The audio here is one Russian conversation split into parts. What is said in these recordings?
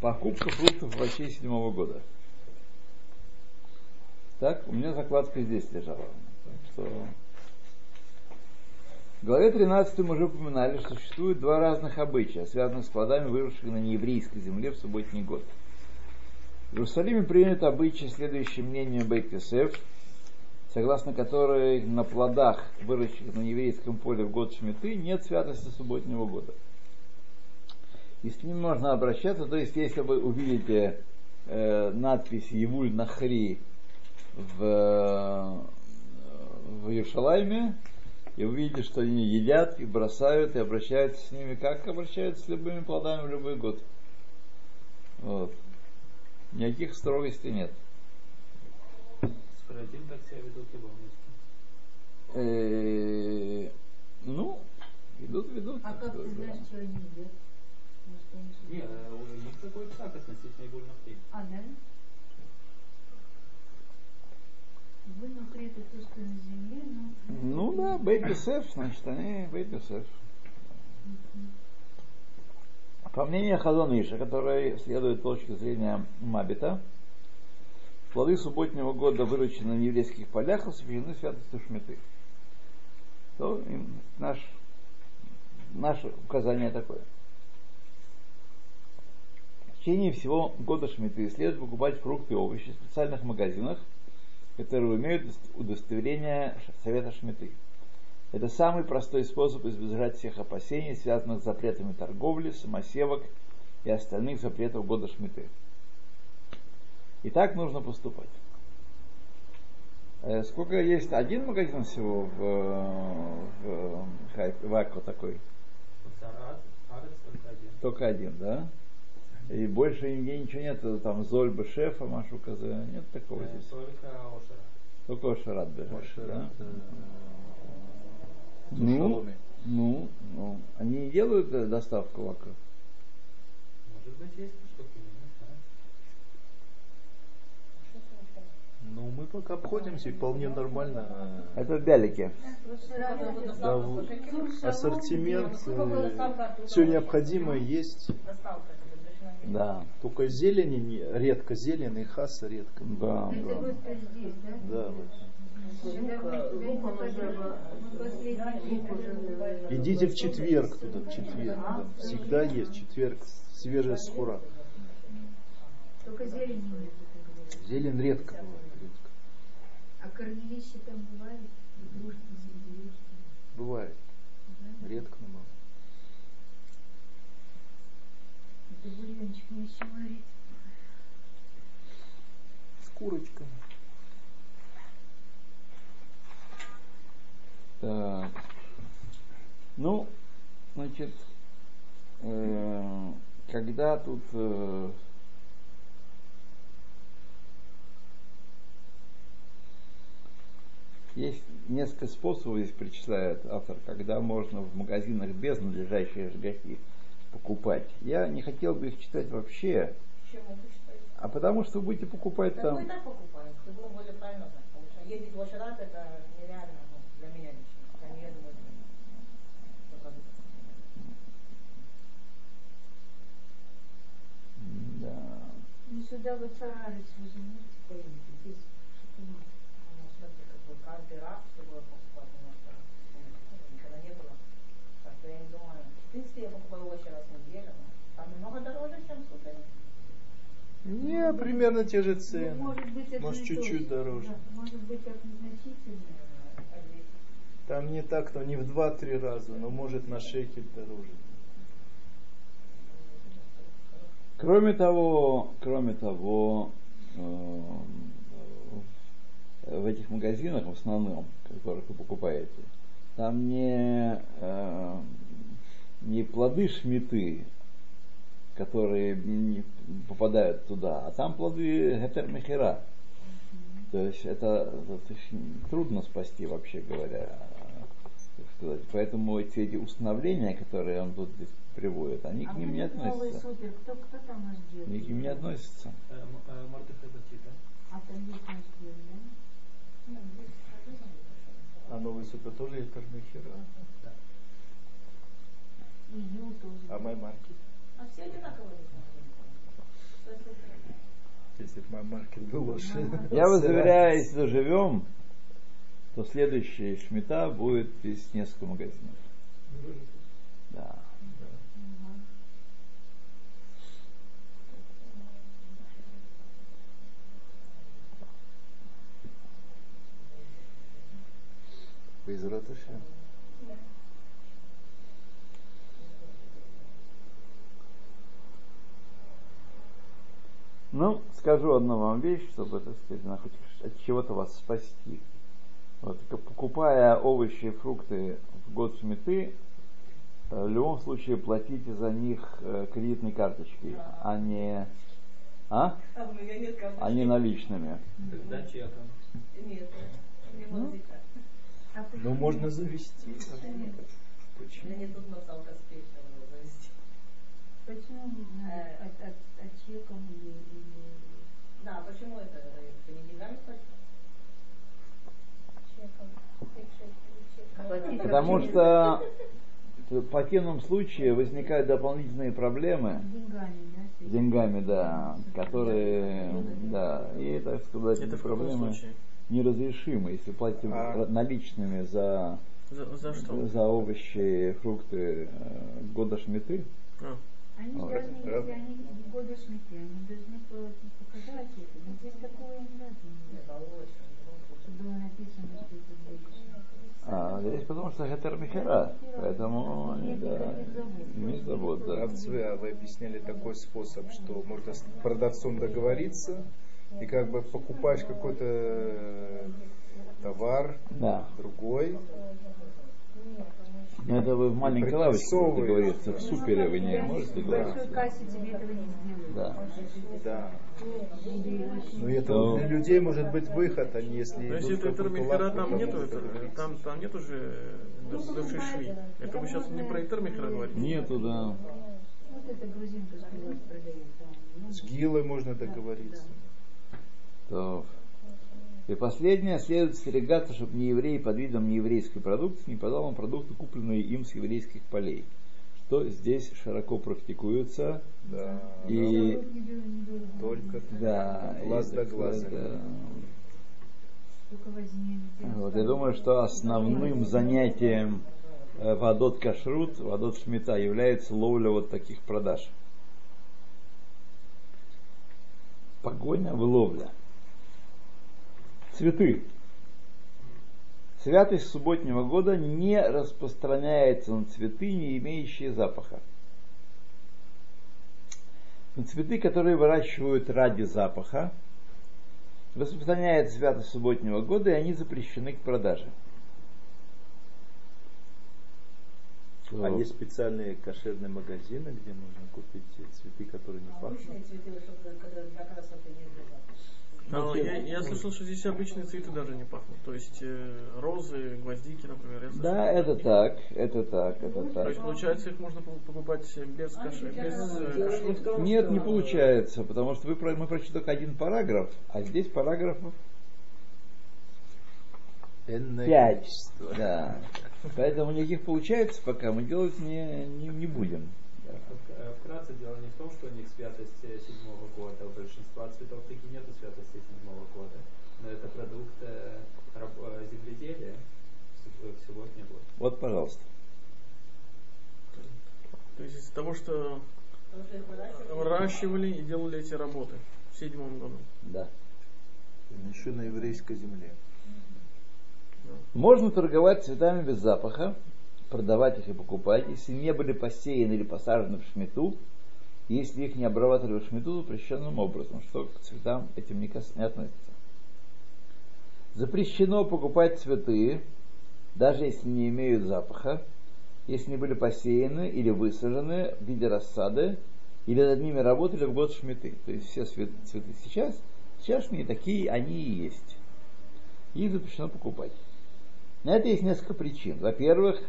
Покупка фруктов и овощей седьмого года. Так, у меня закладка здесь лежала. Так что... В главе 13 мы уже упоминали, что существует два разных обычая, связанных с плодами, выросших на нееврейской земле в субботний год. В Иерусалиме принято обычай, следующее мнению Бейт-Йосеф, согласно которой на плодах, выращенных на еврейском поле в год Шмиты, нет святости субботнего года. И с ним можно обращаться, то есть если вы увидите э, надпись Евуль Нахри в, э, в Иерушалайме, и увидите, что они едят и бросают, и обращаются с ними, как обращаются с любыми плодами в любой год. Вот. Никаких строгостей нет. Сфарадим так себя ведут месте. Э, Ну, идут, ведут. А как ты знаешь, что они едят? Может, они Не, что-то- э, у них такой псак относительно игульных А, да? Вы внутри это то, что на земле, но... Ну да, Йосеф, значит, они Бейт Йосеф. По мнению Хазон Иша, который следует точке зрения Мабита, плоды субботнего года, выращенные на еврейских полях, освящены святостью Шмиты. То наш, наше указание такое. В течение всего года Шмиты следует покупать фрукты и овощи в специальных магазинах, которые имеют удостоверение Совета Шмиты. Это самый простой способ избежать всех опасений, связанных с запретами торговли, самосевок и остальных запретов года Шмиты. И так нужно поступать. Э, Сколько есть? Один магазин всего в, в, Хайп- в Акко такой? Только один. Да? И больше нигде ничего нет, там Зольба шефа, Машу Казе, нет такого Э, здесь. Только Ошера. Только Ошарат ближайший, да? Э, Ну, ну, ну, они не делают э, доставку в Акро? Может быть, есть штуки, не знаю. Ну, мы пока обходимся и вполне нормально. э, Это в Бялике. Да, в- ассортимент, все необходимое есть. Да. Только зелени не- редко, зелень и хаса редко. Да, Это да. да? Вот. Идите в четверг туда, в четверг. да. Всегда есть четверг, свежая скура. Только зелень. Зелень редко бывает. А корневища там бывают? Игрушки, сердечки. Бывает. Редко, но бывает. Это бульончик мне еще варить. С курочками. Так. Ну, значит, э, когда тут э, есть несколько способов, здесь перечисляет автор, когда можно в магазинах без надлежащей жгахи покупать. Я не хотел бы их читать вообще, вы а потому что вы будете покупать Так там... мы и так покупаем, чтобы вы более правильно. Потому что ездить в Ошерат это нереально ну, для меня лично. Я не еду в. Да. Ну сюда вот царарец вы же можете поехать. Здесь шоколад. Ну, бы каждый раз, чтобы покупать немножко, ну, никогда не было. Так что я не думаю. В принципе, я покупаю овощи раз в неделю, но там немного дороже, чем в супере. Не, примерно те же Ну, цены. может быть, это Может, чуть-чуть то, дороже. да, может быть, так незначительно. Там не так, то не в 2-3 раза, но может на шекель дороже. Кроме того, кроме того, э, в этих магазинах в основном, в которых вы покупаете, там не, э, не плоды шмиты, которые не попадают туда, а там плоды гетермехера. То есть это, это трудно спасти, вообще говоря. так сказать. Поэтому эти, эти установления, которые он тут здесь приводит, они а к ним не относятся. супер, кто, кто там нас делает? Они к ним не относятся. Э, э, Мордехай Батита. А там есть наш делает, да? А новый супер тоже есть. И Ю тоже А мой маркет? А все это? Если бы мой маркет был лучше. Я вас заверяю, если доживем, то следующая шмита будет из несколько магазинов. Да. Безрат Ашем. Ну, скажу одну вам вещь, чтобы, так сказать, она хоть от чего-то вас спасти. Вот, покупая овощи и фрукты в год шмиты, э, в любом случае платите за них э, кредитной карточкой, а не, а? А у меня нет карточки. а не наличными. Тогда чеком. Нет, мне музыка. Ну, можно завести. Почему? не тут наталка спеч, чтобы завести. Почему не знаю, Э. от, или, или Да, почему это? Ты не деньгами. Платить Потому что в противном случае возникают дополнительные проблемы деньгами, да? с деньгами, да, которые, да, и, так сказать, Это эти в каком проблемы случае? Неразрешимы. Если платите А. наличными за, За, за что? за овощи, фрукты э, года шмиты, А, Они Вот. должны, если они в годы шмиты, они должны по- показать это. Но здесь такого не. Чтобы было написано, что это а здесь потому что это михера, поэтому они, да, не завод, да. Равцве, а вы объясняли такой способ, что можно с продавцом договориться, и как бы покупаешь какой-то э, товар, Да. другой, Но это вы в маленькой лавочке Припрессовываешь. договориться, в супере вы не можете сделаю. Да. да. Но это Ну. для людей может быть выход, а не если Но если это Термихера, там нету, это, там, там нет уже бывшей шви. Это вы сейчас не про Термихера говорите? Нету, да. Ну, С Гилой можно договориться. То. И последнее, следует остерегаться, чтобы не еврей под видом нееврейской продукции не подал вам продукты, купленные им с еврейских полей. Что здесь широко практикуется. Да. И недорого. Только да, Глаз да так глаза. да. Вот, я думаю, что основным занятием э, Вадот Кашрут, Вадот Шмита является ловля вот таких продаж. Погоня в ловля. Цветы. Святость субботнего года не распространяется на цветы, не имеющие запаха. На цветы, которые выращивают ради запаха, распространяется святость субботнего года, и они запрещены к продаже. А есть специальные кошерные магазины, где можно купить цветы, которые не пахнут. Обычные цветы, чтобы- которые для красоты не для запаха. Но я, я слышал, что здесь обычные цветы даже не пахнут. То есть э, розы, гвоздики, например. я. Да, это так, это так, это То так. есть, получается, их можно покупать без, каш... без э, кашрута? Нет, не получается, потому что вы, про- мы прочли только один параграф, а здесь параграфов пять. Да. Поэтому никаких получается пока мы делать не, не, не будем. Вкратце дело не в том, что у них святость седьмого года, у большинства цветов таки нету святости седьмого года. Но это продукт э, э, земледелия в суб- в субботний год. Вот, пожалуйста. То есть из-за того, что выращивали и делали эти работы в седьмом году. Да. Еще на еврейской земле. Можно торговать цветами без запаха, продавать их и покупать, если не были посеяны или посажены в шмету, если их не обрабатывали в шмету запрещенным образом, что к цветам этим не, кас- не относится. Запрещено покупать цветы, даже если не имеют запаха, если не были посеяны или высажены в виде рассады, или над ними работали в год шметы. То есть все цветы сейчас, сейчасшние такие они и есть. Их запрещено покупать. На это есть несколько причин. Во-первых,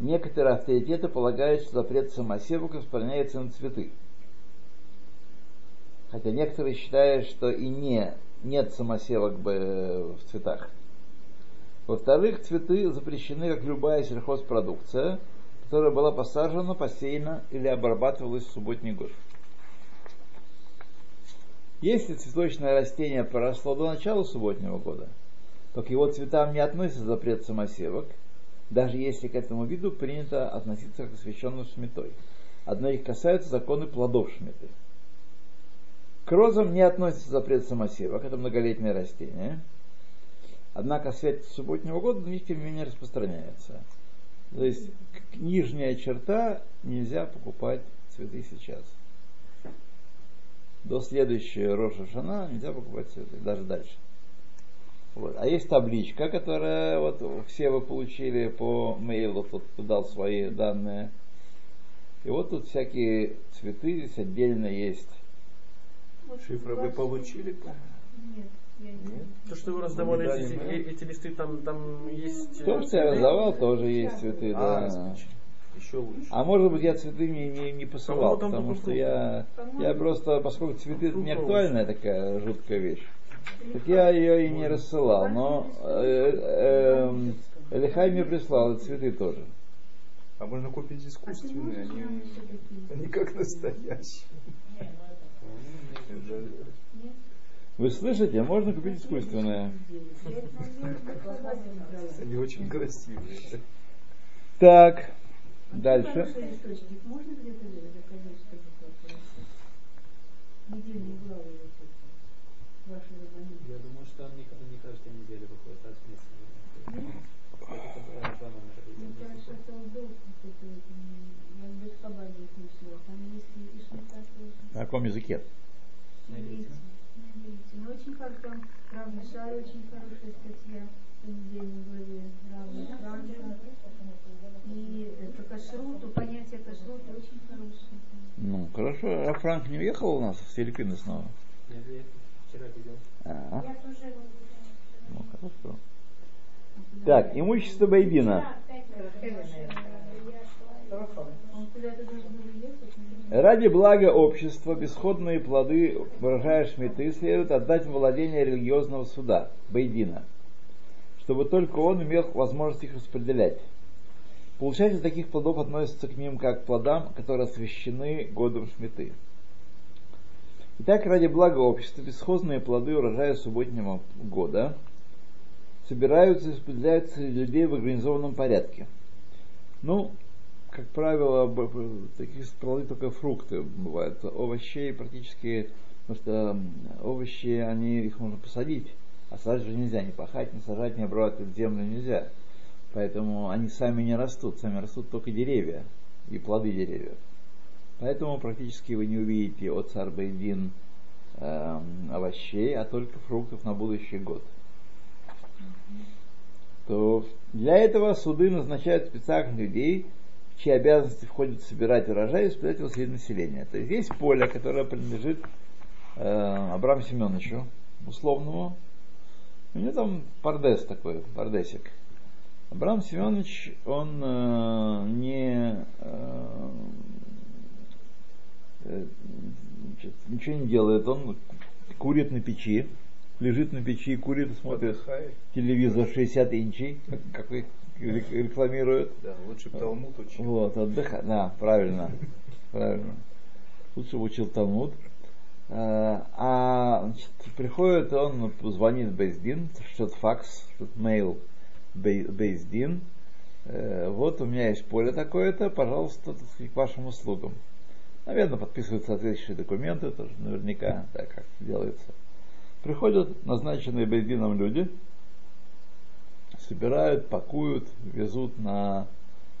некоторые авторитеты полагают, что запрет самосевок распространяется на цветы. Хотя некоторые считают, что и не, нет самосевок бы в цветах. Во-вторых, цветы запрещены, как любая сельхозпродукция, которая была посажена, посеяна или обрабатывалась в субботний год. Если цветочное растение проросло до начала субботнего года, то к его цветам не относится запрет самосевок, даже если к этому виду принято относиться к освященным шмитой. Одно их касаются законы плодов шмиты. К розам не относится запрет самосевок, это многолетнее растение. Однако свет субботнего года на них тем не менее распространяется. То есть нижняя черта нельзя покупать цветы сейчас до следующей Роша Шана нельзя покупать цветы, даже дальше. Вот. А есть табличка, которая вот все вы получили по мейлу, тот кто дал свои данные. И вот тут всякие цветы, здесь отдельно есть. Шифры вы получили? Нет, я не То, что вы раздавали Да, эти, эти листы, там, там есть... э, То, что я раздавал, тоже есть цветы, А, да. значит, еще лучше. А может быть я цветы не, не, не посылал, потому что я, я просто, поскольку цветы это не актуальная такая жуткая вещь, так я ее и не рассылал. Но э, э, Элихай мне прислал и цветы тоже. А можно купить искусственные, они, они как настоящие. Вы слышите? Можно купить искусственное. Они очень красивые. Так, дальше. Хороший источник можно где-то заказать, чтобы как-то Недельные главы вот эти, ваши рабаны. Я думаю, что он не, не каждую неделю выходит, раз в месяц. Это Мне кажется, это это тоже. На каком языке? На иврите. Иврите. Ну, очень хорошо. Там Рав Мишай, очень хорошая статья в недельной главе. Рав Франка. И э, по кашруту, понятие кашрута очень хорошее. Ну, хорошо. А Франк не уехал у нас в Филиппины снова? Вчера видел. А, ну, хорошо. Так, имущество Байдина. Ради блага общества бесходные плоды, выражая шмиты, следует отдать в владение религиозного суда, Байдина, чтобы только он имел возможность их распределять. Получатель таких плодов относится к ним как к плодам, которые освящены годом шмиты. Итак, ради блага общества бесхозные плоды урожая субботнего года собираются и распределяются людей в организованном порядке. Ну, как правило, такие плоды только фрукты бывают. Овощей практически, потому что овощи, они, их можно посадить, а сажать же нельзя, не пахать, не сажать, не обрабатывать землю нельзя. Поэтому они сами не растут, сами растут только деревья и плоды деревьев. Поэтому практически вы не увидите от царбайдин эм, овощей, а только фруктов на будущий год. То для этого суды назначают специальных людей, в чьи обязанности входит собирать урожай и распределять его среди населения. То есть есть поле, которое принадлежит э, Абраму Семеновичу, условному. У него там пардес такой, пардесик. Абрам Семенович, он э, не э, э, значит, ничего не делает, он курит на печи, лежит на печи, курит, смотрит Отдыхает. телевизор 60 инчей, как, их рек- рекламируют. Да, лучше бы Талмуд учил. Вот, отдыхать, да, правильно, правильно. Лучше бы учил Талмуд. Э, А значит, приходит он, звонит Бейздин, что-то факс, что-то мейл Бей- Бейздин. Э, Вот у меня есть поле такое-то, пожалуйста, к вашим услугам. Наверное, подписывают соответствующие документы, тоже наверняка так как делается. Приходят назначенные Бейздином люди, собирают, пакуют, везут на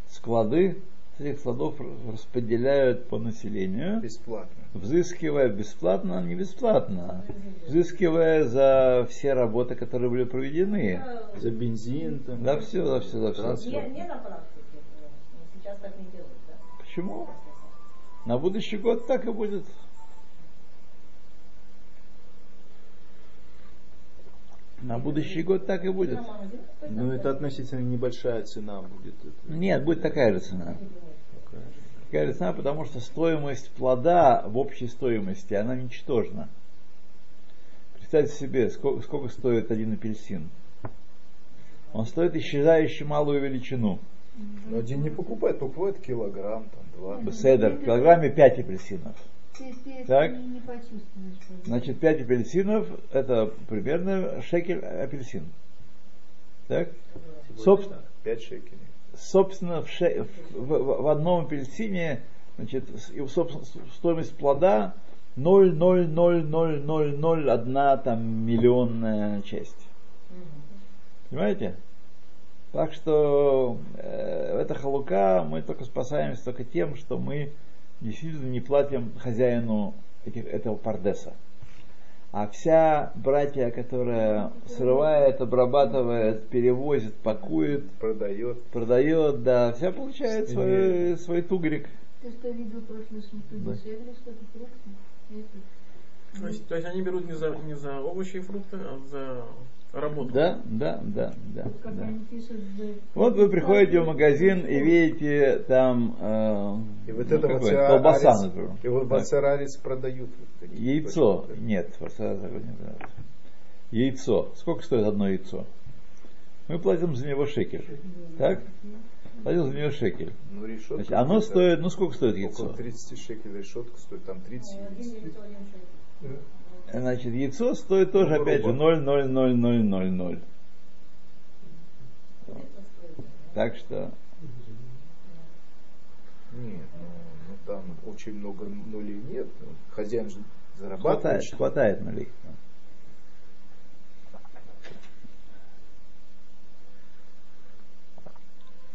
склады, с этих складов распределяют по населению, Бесплатно. взыскивая бесплатно, не бесплатно, взыскивая за все работы, которые были проведены. За бензин там. За все, за все, за все. Не, не на практике. Сейчас так не делают, да? Почему? На будущий год так и будет. На будущий год так и будет. Ну, это относительно небольшая цена будет. Нет, будет такая же цена. такая же. Такая же цена, потому что стоимость плода в общей стоимости, она ничтожна. Представьте себе, сколько, сколько стоит один апельсин. Он стоит исчезающую малую величину. Но один не покупает, покупает килограмм, там, два. Беседер, в килограмме 5 апельсинов. Так. Значит, 5 апельсинов это примерно шекель апельсин. Так? Собственно, Пять шекелей. собственно, в, ше- в- в- в одном апельсине значит, собственно, стоимость плода 0,00001 там миллионная часть. Понимаете? Так что э, эта халука мы только спасаемся только тем, что мы действительно не платим хозяину этих, этого пардеса. А вся братья, которая срывает, обрабатывает, перевозит, пакует, Продает. продает, да, вся получает свой, свой тугрик. Что видел Да. что-то фрукты? То есть, то есть они берут не за, не за овощи и фрукты, а за работу. Да, да, да, да. Как да. пишут. Вот вы приходите в магазин и видите там э, И вот ну, это вот колбаса, например. И вот Так. бацарарис продают. вот такие Яйцо. точно. Нет, такой не. Яйцо. Сколько стоит одно яйцо? Мы платим за него шекель. Так? Платим за него шекель. Ну, решетка. Значит, оно стоит, ну сколько стоит яйцо? Около 30 шекелей решетка стоит, там 30 яиц. Значит, яйцо стоит тоже, Ну, опять же, грубо. 0,00000. Так что, Нет, ну, ну, там очень много нулей нет. Ну, Хозяин же зарабатывает. хватает, хватает нулей.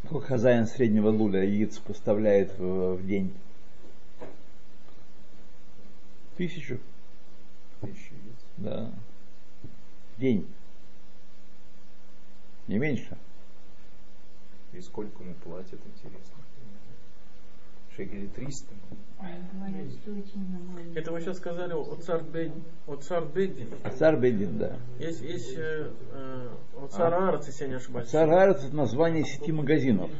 Сколько хозяин среднего луля яиц поставляет в, в день? Тысячу? Да. День. Не меньше. И сколько ему платят, интересно. Шекелей 300. Очень нормально. Это вы сейчас сказали о царь Бедди. О царь Бедди. Царь Бедин, да. Есть, есть э, э, о царь Аарц, если я не ошибаюсь. Царь Арец это название сети магазинов.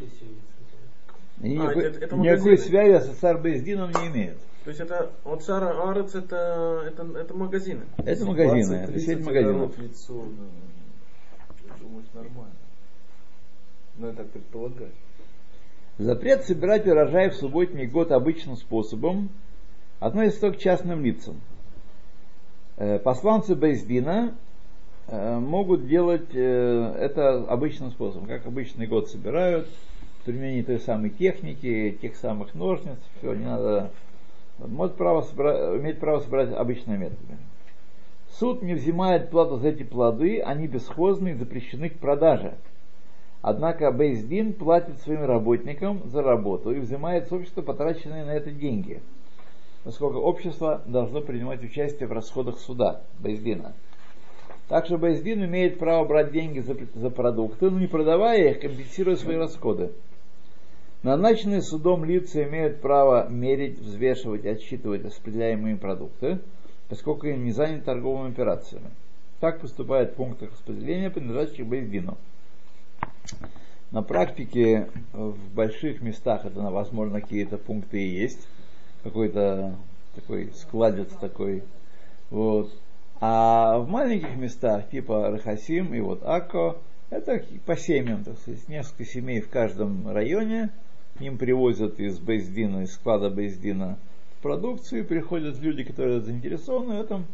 Они А, никакой, это- это никакой связи с царь Бездином не имеют. То есть это от царь Аарц это, это, это магазины. Это магазины, 20-30 это сеть магазинов. лицо, ну, я думаю, нормально. Ну, я так предполагаю. Запрет собирать урожай в субботний год обычным способом относится только к частным лицам. Э, Посланцы Бездина э, могут делать э, это обычным способом, как обычный год собирают, в применении той самой техники, тех самых ножниц, все, не надо. Может право собра- иметь право собирать обычными методами. Суд не взимает плату за эти плоды, они бесхозны и запрещены к продаже. Однако Бейздин платит своим работникам за работу и взимает с общества потраченные на это деньги, поскольку общество должно принимать участие в расходах суда Бейздина. Также Бейздин имеет право брать деньги за, за продукты, но не продавая их, компенсируя свои расходы. Назначенные судом лица имеют право мерить, взвешивать, отсчитывать распределяемые продукты, поскольку им не заняты торговыми операциями. Так поступает в пунктах распределения, принадлежащих Бейздину. На практике в больших местах это, возможно, какие-то пункты и есть. Какой-то такой складец такой. Вот. А в маленьких местах, типа Рахасим и вот Акко, это по семьям, так сказать, несколько семей в каждом районе. Ним привозят из Бейздина, из склада Бейздина продукцию, приходят люди, которые заинтересованы в этом,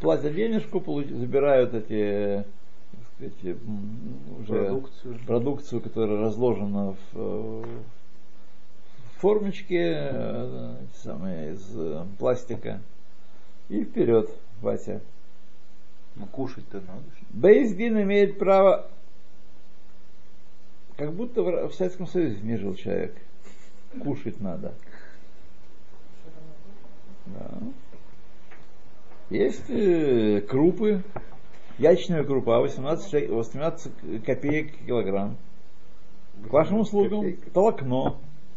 платят денежку, получ- забирают эти, сказать, уже Продукцию. продукцию, которая разложена в, э, в формочке э, самые, из э, пластика. И вперед, Вася. Ну, кушать-то надо. Бейздин имеет право, как будто в, в Советском Союзе не жил человек. Кушать надо. Да. Есть э, крупы, ячная крупа 18, ше- 18 копеек килограмм. К вашим услугам Копейка. толокно.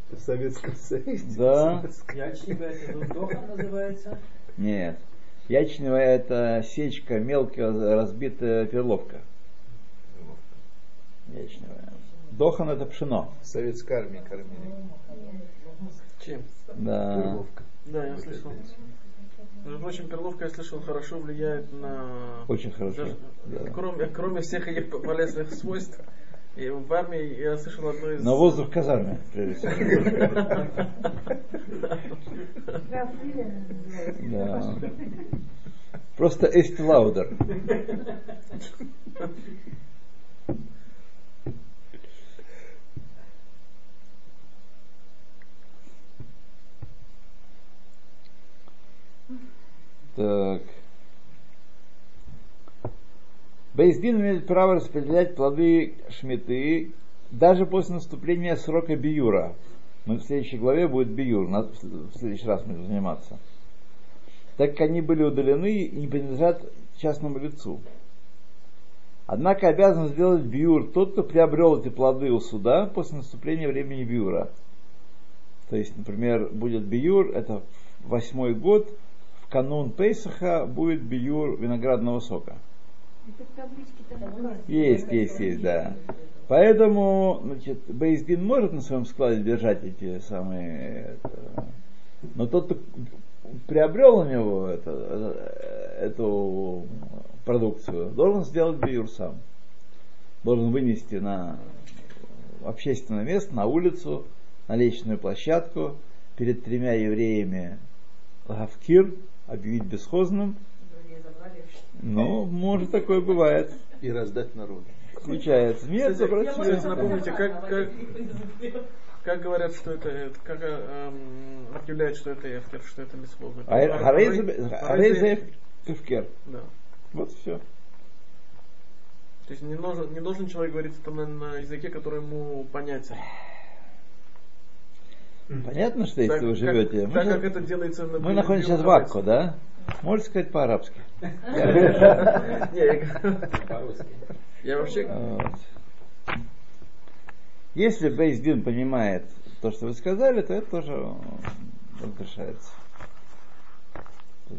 В Советском Союзе. Да. Ячневая это доха называется. Нет. Ячневая это сечка, мелкая разбитая перловка. Ячневая. Дохан это пшено. В Советской армии кормили. Чем? Да. Перловка. Да, я Вот слышал. Между прочим, перловка, я слышал, хорошо влияет на... Очень хорошо, Даже- да. Кроме, кроме всех этих полезных свойств, И в армии я слышал одно из... Но воздух в казарме, прежде всего. Просто Эст Лаудер. Так. Бейздин имеет право распределять плоды шмиты даже после наступления срока биюра. Мы в следующей главе будет биюр, в следующий раз мы будем заниматься. Так как они были удалены и не принадлежат частному лицу. Однако обязан сделать биюр тот, кто приобрел эти плоды у суда после наступления времени биюра. То есть, например, будет биюр, это восьмой год, канун Пейсаха будет биюр виноградного сока. Есть, есть, есть, да. Поэтому, значит, Бейздин может на своем складе держать эти самые... это, но тот, кто приобрел у него это, эту продукцию, должен сделать биюр сам. Должен вынести на общественное место, на улицу, на лестничную площадку, перед тремя евреями Гавкир, объявить бесхозным. Ну, может, такое бывает. И раздать народу. Включается. Нет, Кстати, забрать себе. кстати, напомните, как, как, как говорят, что это, это- как эм, объявляют, что это эфтер, что это бесплодно? А Арейза Кевкер. Да. Вот все. То есть не должен, не должен человек говорить это на, на языке, который ему понятен. Понятно, что если Так, вы как- живете. Мы, так как это делается на мы находимся сейчас в Акко, да? Можете сказать по-арабски. Не, я- По-русски. Я вообще... Вот. Если Бейздин понимает то, что вы сказали, то это тоже разрешается.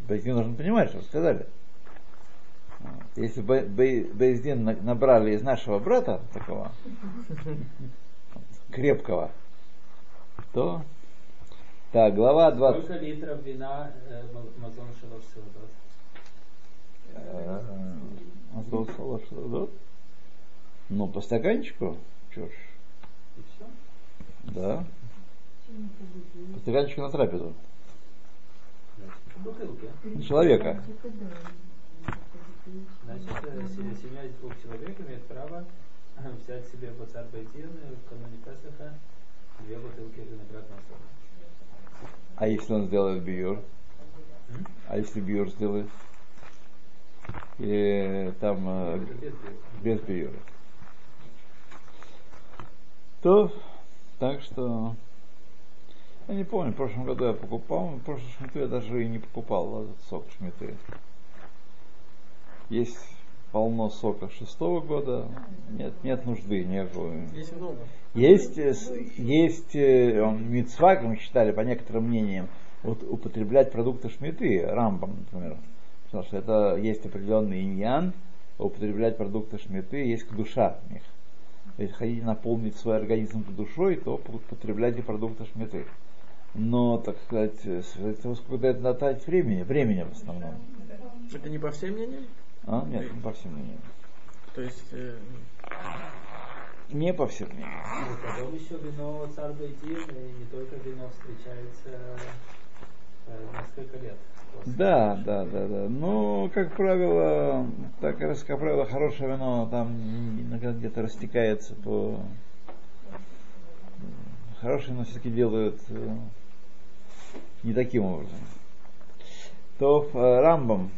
Бейздин должен понимать, что вы сказали. Вот. Если Бей- Бей- Бейздин на- набрали из нашего брата, такого крепкого, то... Так, глава 20. Сколько литров вина э, ма- Мазон? Э, что, да? Ну, по стаканчику, чё ж, И все? да. По стаканчику на трапезу. Человека. Значит, э, се- семья из двух человек имеет право взять себе бацар байтин в кануне Песаха две бутылки виноградного сока. А если он сделает биюр? А если биюр сделает? Или там э, без биюра? То, так что... Я не помню, в прошлом году я покупал, в прошлом шмиту я даже и не покупал этот сок шмиты. Есть полно сока шестого года, нет, нет нужды никакой. Есть много. Есть, э, есть э, он, митцва, как мы считали, по некоторым мнениям, вот, употреблять продукты шмиты, рамбам, например. Потому что это есть определенный иньян, употреблять продукты шмиты, есть душа в них. Если хотите наполнить свой организм душой, то употребляйте продукты шмиты. Но, так сказать, э, с этого сколько это дать времени, времени в основном. Это не по всем мнениям? А? Нет, не по всем мнениям. То есть... э, Не по всем мнениям. Ну, потом еще вино цар байтин, и не только вино встречается э, несколько лет. Да, да, да, да. Ну, как правило, так раз, как правило, хорошее вино там иногда где-то растекается по... Хорошее вино все-таки делают э, не таким образом. То в э, Рамбам